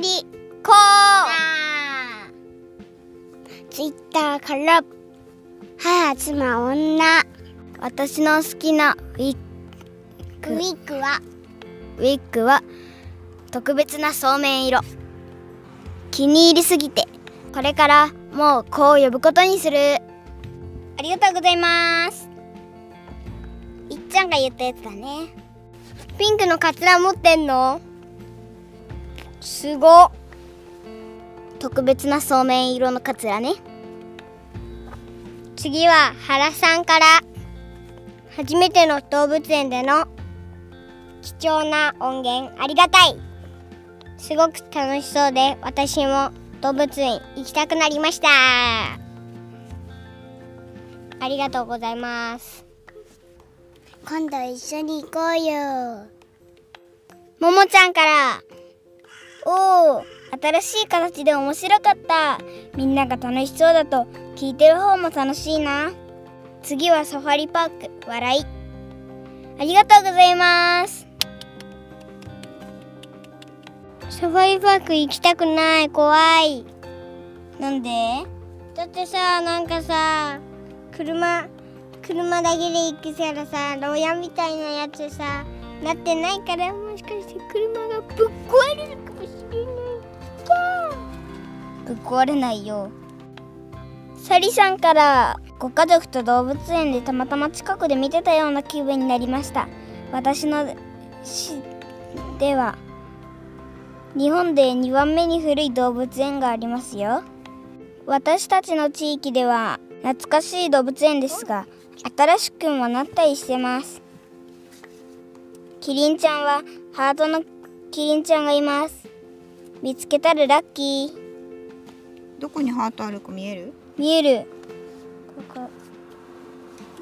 りこツイッターから母妻女。私の好きなウィッグ。ウィッグは？ウィッグは特別なそうめん色。気に入りすぎてこれからもうこう呼ぶことにする。ありがとうございます。いっちゃんが言ったやつだね。ピンクのカツラ持ってんの？すご。特別なそうめん色のカツラね。次は原さんから。初めての動物園での。貴重な音源ありがたい。すごく楽しそうで私も動物園行きたくなりました。ありがとうございます。今度一緒に行こうよ。ももちゃんからおお新しい形で面白かった。みんなが楽しそうだと聞いてる方も楽しいな。次はサファリパーク笑い。ありがとうございます。サファリパーク行きたくない怖い。なんで？だってさなんかさ車車だけで行くからさ牢屋みたいなやつさなってないからもしかして車がぶっ壊れるぶっ壊れないよ。サリさんからご家族と動物園でたまたま近くで見てたような気分になりました。私の市では日本で2番目に古い動物園がありますよ。私たちの地域では懐かしい動物園ですが新しくもなったりしてます。キリンちゃんはハートのキリンちゃんがいます。見つけたらラッキー。どこにハートあるか見える？見える。ここ。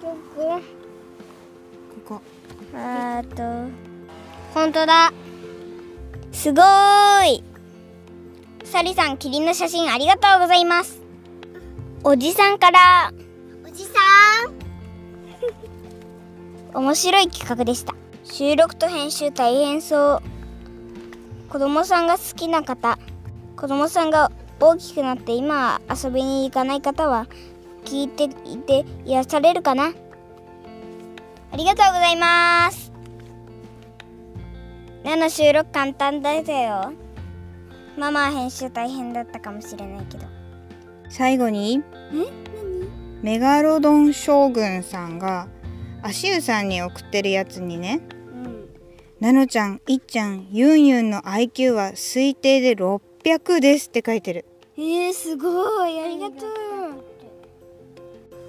どこ？ここ。あーと。本当だ。すごーい。サリさんキリンの写真ありがとうございます。おじさんから。おじさん。面白い企画でした。収録と編集大変そう。子供さんが好きな方。子供さんが大きくなって今は遊びに行かない方は聞いていて癒されるかな？ありがとうございます。あの収録簡単だったよ。ママは編集大変だったかもしれないけど。最後にメガロドン将軍さんが足湯さんに送ってるやつにねうん。なのちゃん、いっちゃん、ゆんゆんの IQ は推定で600ですって書いてる。えー、すごい。ありがとう。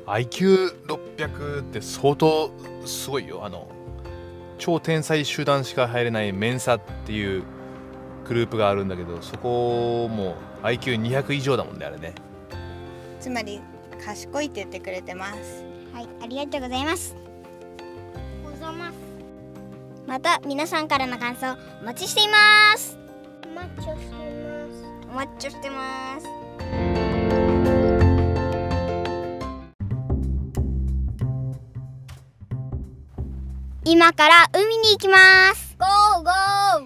IQ600 って相当すごいよ。あの超天才集団しか入れないメンサっていうグループがあるんだけどそこも IQ200 以上だもんねあれね。つまり、賢いって言ってくれてます。はいありがとうございます。ございます。また皆さんからの感想お待ちしていますお待ちしてます。お待ちしてます今から海に行きます。ゴーゴー。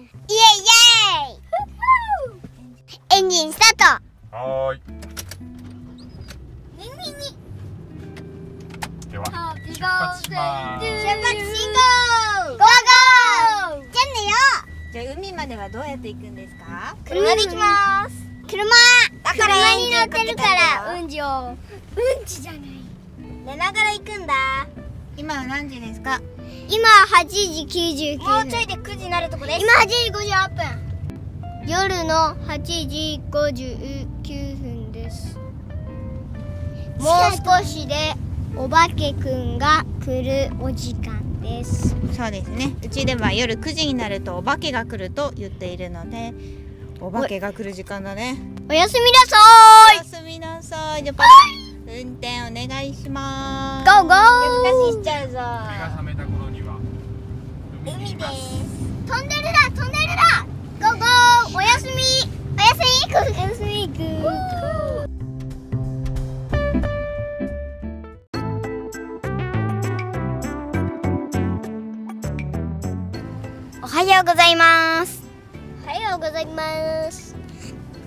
イエイイエイ。エンジンスタート。はーい。海に。では出出発します発しゴー。ゴーゴー。じゃあねよ。じゃあ海まではどうやって行くんですか？車で行きます車だから車に乗ってるからうんちをうんちじゃない。寝ながら行くんだ。今は何時ですか？今8時99分。もうちょいで9時になるとこです。今8時58分。夜の8時59分です。もう少しでお化けくんが来るお時間です。そうですね。うちでは夜9時になるとお化けが来ると言っているので、お化けが来る時間だね。おやすみなさおやすみなさい。じゃあパパ、運転お願いします。ーゴーゴー。夜更かししちゃうぞ。目が覚めた頃には海にいます。トンネルだトンネルだ。ゴーゴー。おやすみ。おやすみ。おやすみ。くおはようございます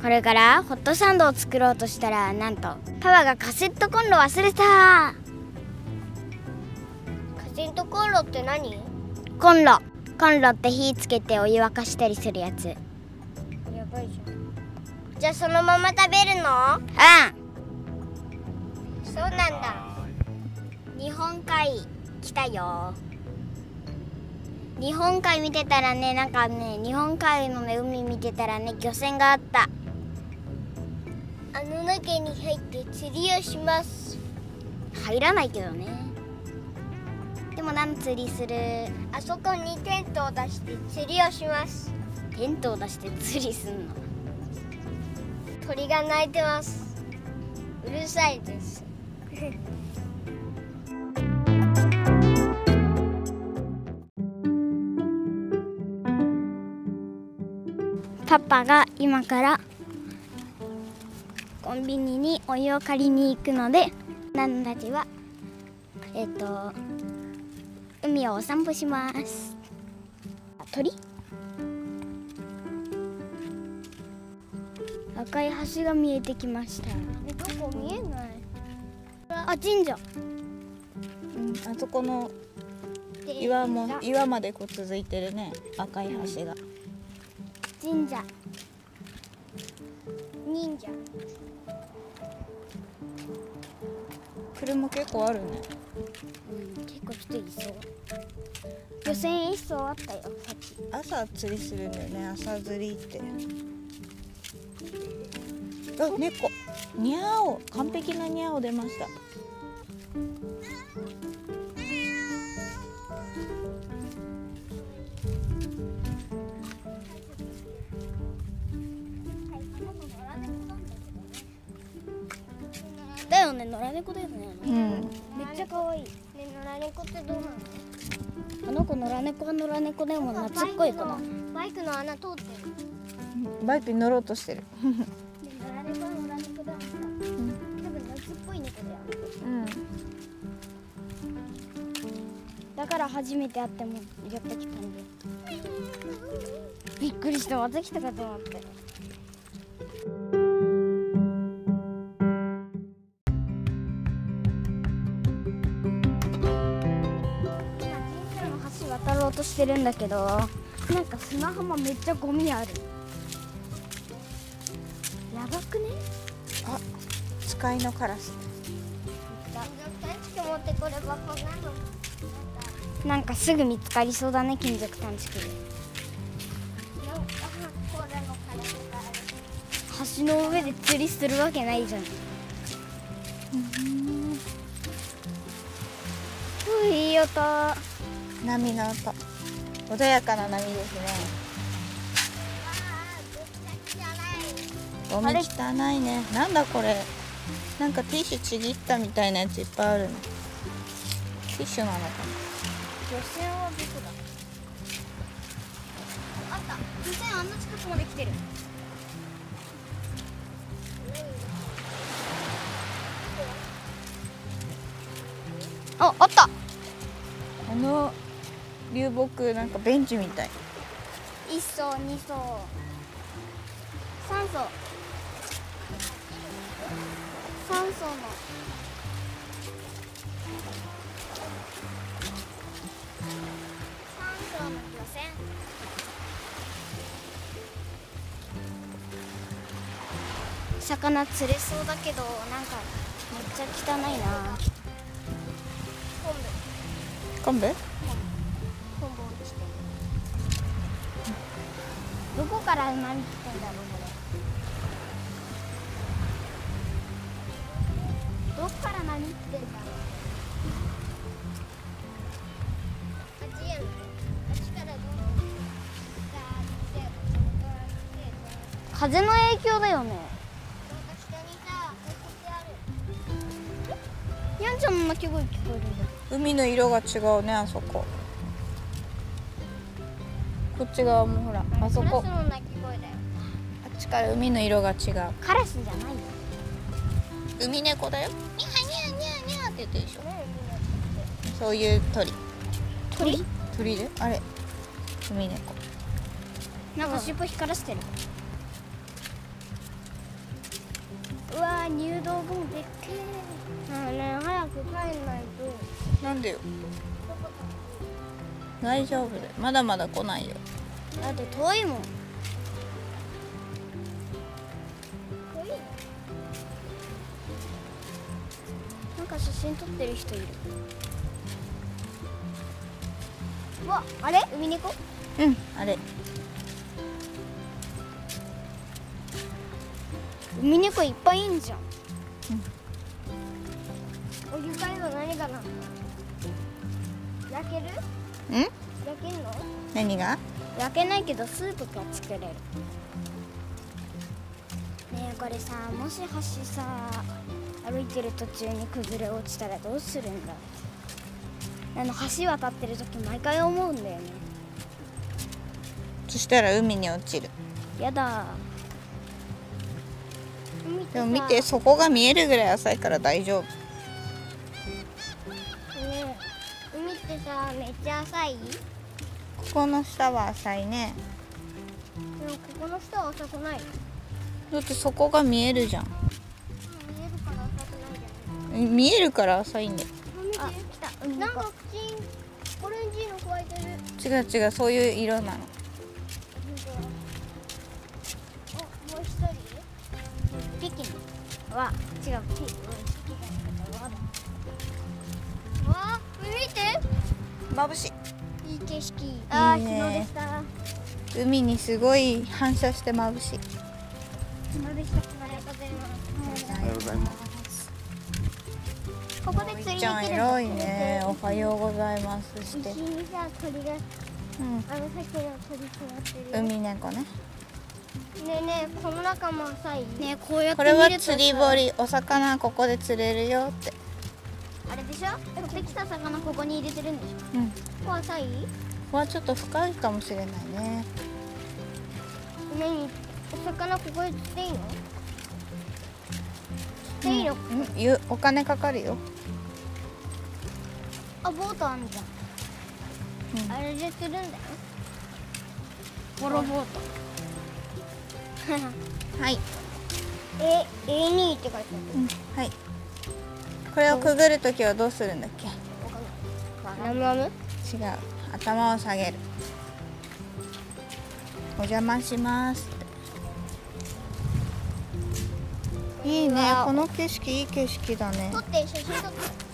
これからホットサンドを作ろうとしたらなんとパパがカセットコンロ忘れた。カセットコンロって何？コンロ。コンロって火つけてお湯沸かしたりするやつ。うんやばいじゃん。じゃあそのまま食べるの？そうなんだ。日本海来たよ。日本海見てたらねなんかね日本海のね海見てたらね漁船があったあの中に入って釣りをします。入らないけどね。でも何釣りする。あそこにテントを出して釣りをします。テントを出して釣りすんの？鳥が鳴いてます。うるさいです。パパが今からコンビニにお湯を借りに行くのでナナたちはえっ、と海をお散歩します。鳥？赤い橋が見えてきました。えどこ？見えない。あ神社。うん、あそこの岩も岩までこう続いてるね。赤い橋が。神社。忍者車結構あるね。うん結構人いそう。漁船一艘あったよさっき。朝釣りするんだよね。朝釣りって。あ猫。にゃお。完璧なにゃお出ました。野良猫だよね。うん。めっちゃ可愛い。ね野良猫ってどうなの？あの子野良猫は野良猫でも懐っこい子だ。バイクの穴通ってる。バイクに乗ろうとしてる。で野良猫は野良猫だ。もんさ多分夏っぽい猫だよ。うんだから初めて会ってもやってきたんで びっくりした。また来たかと思ってとしてるんだけどなんか砂浜めっちゃゴミある。やばくね？あ使いのカラス。探知機持ってこればこんなの。なんかすぐ見つかりそうだね金属探知機。で橋の上で釣りするわけないじゃん。ういい音波の音穏やかな波ですね。ゴミ汚いね。なんだこれ？なんかティッシュちぎったみたいなやついっぱいあるねティッシュなのか漁船はどこだ。あった。漁船あんな近くまで来てる。ああった。なあの流木なんかベンチみたい。一層二層。三層。三層の。三層の漁船。魚釣れそうだけどなんかめっちゃ汚いな。昆布。昆布？から何来てんだろうこれどっから何来てんだろあっちやあっちからどう風の影響だよね。下にさこてあるやんちゃんの鳴き声聞こえる海の色が違うねあそこ。こっち側もほらあそこ。あっちから海の色が違う。カラスじゃないよ。海猫だよ。ニャーニャーニャーニャーって言ってるでしょ。ねそういう鳥。鳥？鳥？で？あれ。海猫。なんか尻尾光らせてる。うわー入道雲でっけね早く帰んないと。なんでよ大丈夫だよ。まだまだ来ないよ。だって遠いもん。なんか写真撮ってる人いる。うわあれ？海猫？うん。あれ。海猫いっぱいいんじゃん、ん？焼けんの？何が？焼けないけどスープが作れる。ねえこれさもし橋さ歩いてる途中に崩れ落ちたらどうするんだ？あの橋渡ってる時毎回思うんだよね。そしたら海に落ちる。やだ。でも見て底が見えるぐらい浅いから大丈夫さめっちゃ浅い？でここの下は浅いね。もここの下は浅くないだって底が見えるじゃん。見えるから浅くないじゃん。見えるから浅いんだよ。あ、来た。なんか口オレンジの加えてる。違う違うそういう色なの。あ、もう一人？ピキンは違う。ピ、キ。ンわわ、見て。眩しい。い景色。あー、いいね。日の出した。い海にすごい反射して眩しい。日の出した。ありがとうございます。おはようございます。ここで釣りできちゃんる偉いね。おはようございます。して。石にさ、鳥が、うん。あのさっきの鳥座ってるよ。海猫ね。ねえねえ、この中も浅い？ねえ、こうやってこれは見るとさ。釣り堀。お魚ここで釣れるよってあれでしょ？取ってきた魚ここに入れてるんでしょ？うん。こここ浅い？こはちょっと深いかもしれないね。何？お魚ここで釣っていいの？釣っていいの、うん。ゆお金かかるよ。あボートあんじゃん、うん。あれで釣るんだよ。ボロボート。はい、え A2 って書いてある。うん、はいこれをくぐるときはどうするんだっけ？わかんないナムナム違う。頭を下げる。お邪魔しますいいね。この景色いい景色だね。撮って写真撮って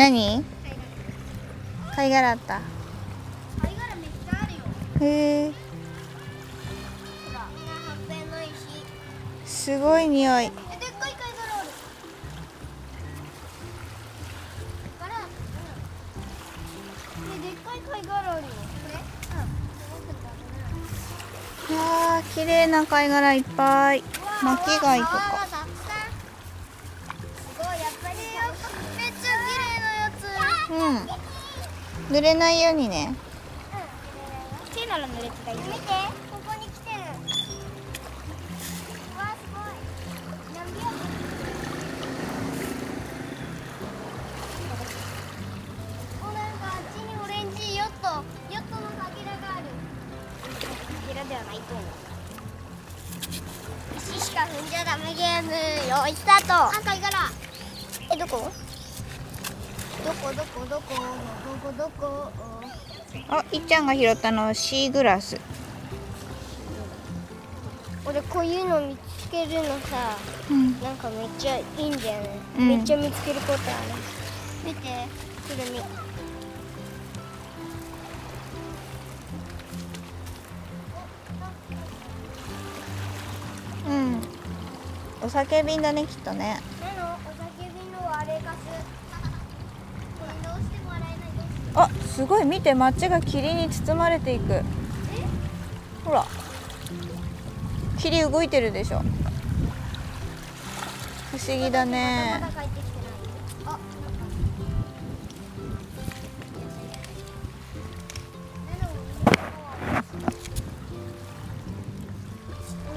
何？貝殻あった。貝殻めっちゃあるよ。へえ。すごい匂い。わー綺麗な貝殻いっぱい。巻き貝とか濡れないようにね。手なら濡れてたよ見てここに来てる。わあすごい何秒おなんかあっちにオレンジヨットヨットのかけらがある。かけらではないと思う石しか踏んじゃダメゲームよいスタートあ貝殻えどこどこどこどこどこどこあいっちゃんが拾ったのはシーグラス。俺こういうの見つけるのさうん。なんかめっちゃいいんだよね、うん。めっちゃ見つけることある。見て。くるみうん。お酒瓶だねきっとねなのお酒瓶の割れかすこれどうしても洗えないどうしてあすごい見て街が霧に包まれていく。ほら。霧動いてるでしょ。不思議だね。まだ帰ってきてない。あ。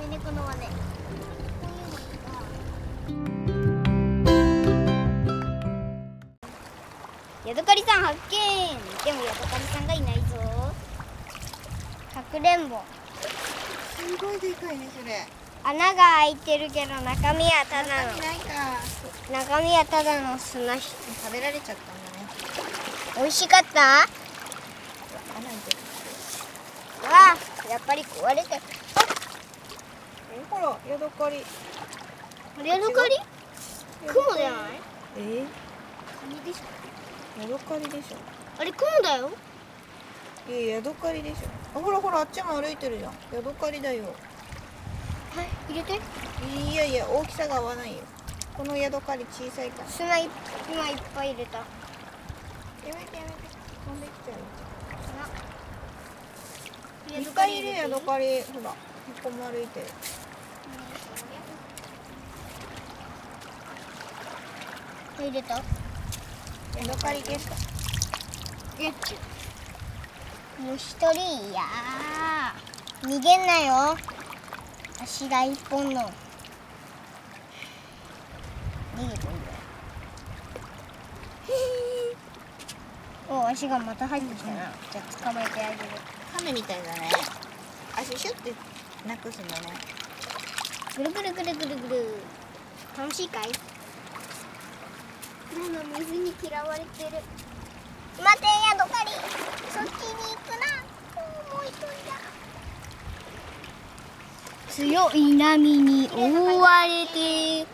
上猫のはねヤドカリさん発見。でもヤドカリさんがいないぞ。かくれんぼ。すごいでかいねそれ。穴が開いてるけど中身はただの。中身はただの砂し食べられちゃったんだね。美味しかった？穴開いてるああやっぱり壊れてえほらヤドカリ。ヤドカリ？雲じゃない？え？カニでしょ。ヤドカリでしょあれ雲だよ。いやヤドカリでしょ。あほらほらあっちも歩いてるじゃん。ヤドカリだよ。はい入れて。いやいや大きさが合わないよ。このヤドカリ小さいから。砂い今いっぱい入れた。やめてやめて。飛んできちゃういっぱいいるヤドカリ。ほらここも歩いてる。入れた？ヤドカリゲットゲッチもう一人やー。逃げんなよ。足が一本の。逃げてんだよお足がまた入ってきたな。じゃあ捕まえてあげる。カメみたいだね。足シュッてなくすんだね。ぐるぐるぐるぐるぐる。楽しいかい？ママ水に嫌われてる待てヤドカリそっちに行くな。もう一人だ。強い波に覆われて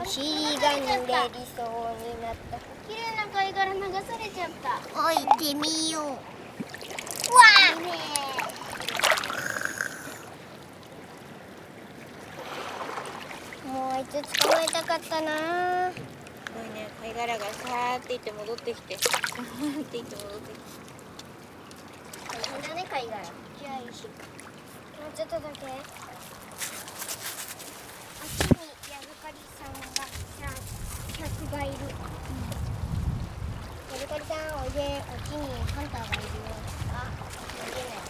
お尻が濡れりそうになった。綺麗な貝殻流されちゃった。置いてみよう。わあねもうあいつ捕まえたかったな貝殻がさーっていって戻ってきて。さーっていって戻ってきて大変だね貝殻じゃあいいしもうちょっとだけあっちにヤドカリさんが100がいる、ヤドカリさん。おいでちにハンターがいるよあ逃げない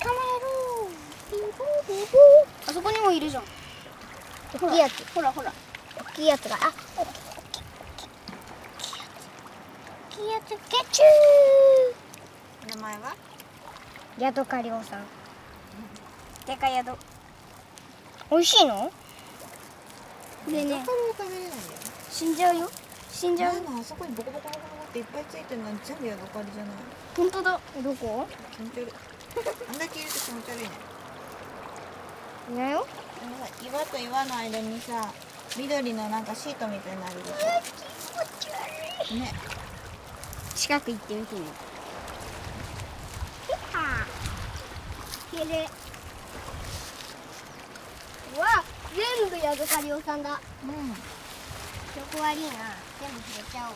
捕まえろあそこにもいるじゃん大きいやつ。ほらほら。大きいやつがあ大きいやつゲッチュー。名前は？ヤドカリオさん。でかヤド。美味しいの？でねヤドカリは食べれないんだよ死んじゃうよ。死んじゃう。なんだあそこにボコボコボコボコっていっぱいついてるのは全部ヤドカリじゃない。本当だ。どこ？気持ち悪い。あんだけいると気持ち悪いね。いないよ。岩と岩の間にさ緑のなんかシートみたいなるでね。近く行ってみてみいうわ全部ヤドカ。リオさんだうん横悪いな全部拾っちゃおう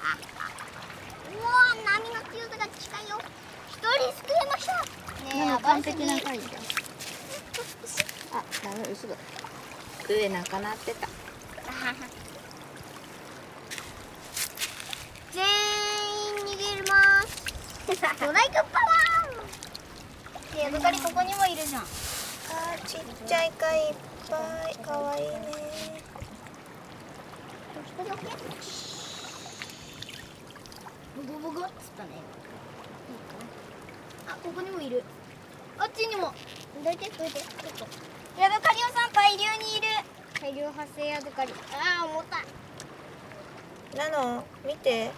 あうわ波の強さが近いよ一人救えましたねえ完璧な回じゃんあダメ嘘だ上なんかなってた。全員逃げます。ドライクパワー。ねえヤドカリここにもいるじゃん。あーちっちゃい貝いっぱい。かわいいね。ボゴボゴっつったね。あここにもいる。あっちにもどいてどいてちょっとヤドカリオさん大量にいる。大量発生ヤドカリああ重たい。なの？見て。よ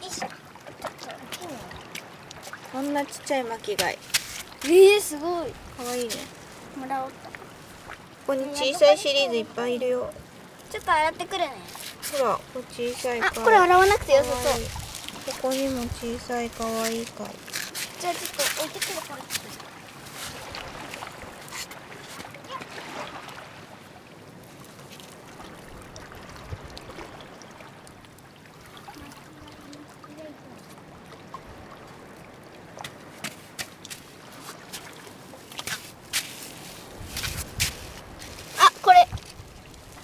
いしょ。こんなちっちゃい巻き貝。えー、すごい。かわいいね。もらおうと。ここに小さいシリーズいっぱいいるよ。ちょっと洗ってくるね。ほらこれ小さいあ貝これ洗わなくてよさそうここにも小さい可愛いい貝じゃあちょっと置いてくるから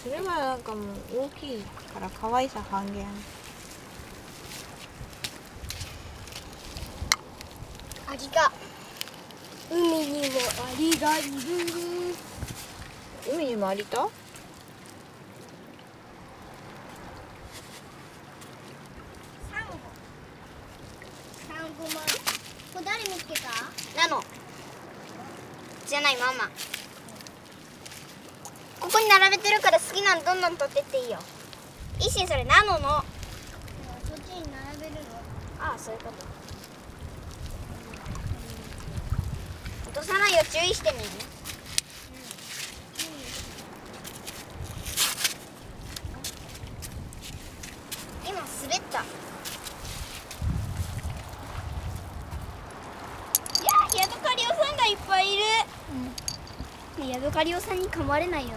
それはなんかもう大きいから可愛さ半減。リが。海にもアリがいる。海にもありたサンゴ。サンゴマこれ誰見つけた？ナノ。じゃないママ。ここに並べてるから好きなのどんどん取ってっていいよ。一心それナノの。そっちに並べるの？ああそういうこと落とさないよ注意してみる今滑った。いやーヤドカリオさんがいっぱいいる、ねヤドカリオさんに噛まれないよね。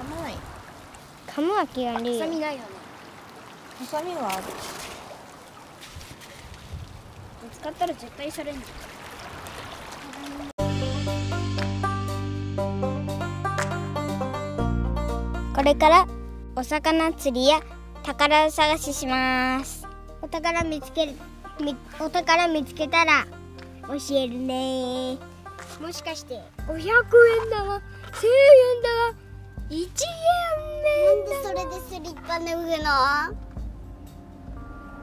噛まない。噛むわけがねえハサミないよね。ハサミはある。使ったら絶対されんじこれからお魚釣りや宝探しします。お宝見つけるみお宝見つけたら教えるね。もしかして500円だわ。1000円だわ。1円なんでそれでスリッパ脱ぐの？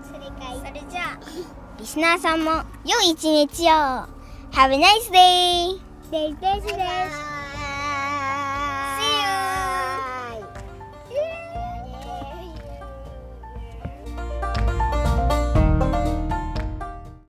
それかい。それじゃあ リスナーさんも良い一日を。Have a nice day! デイデイです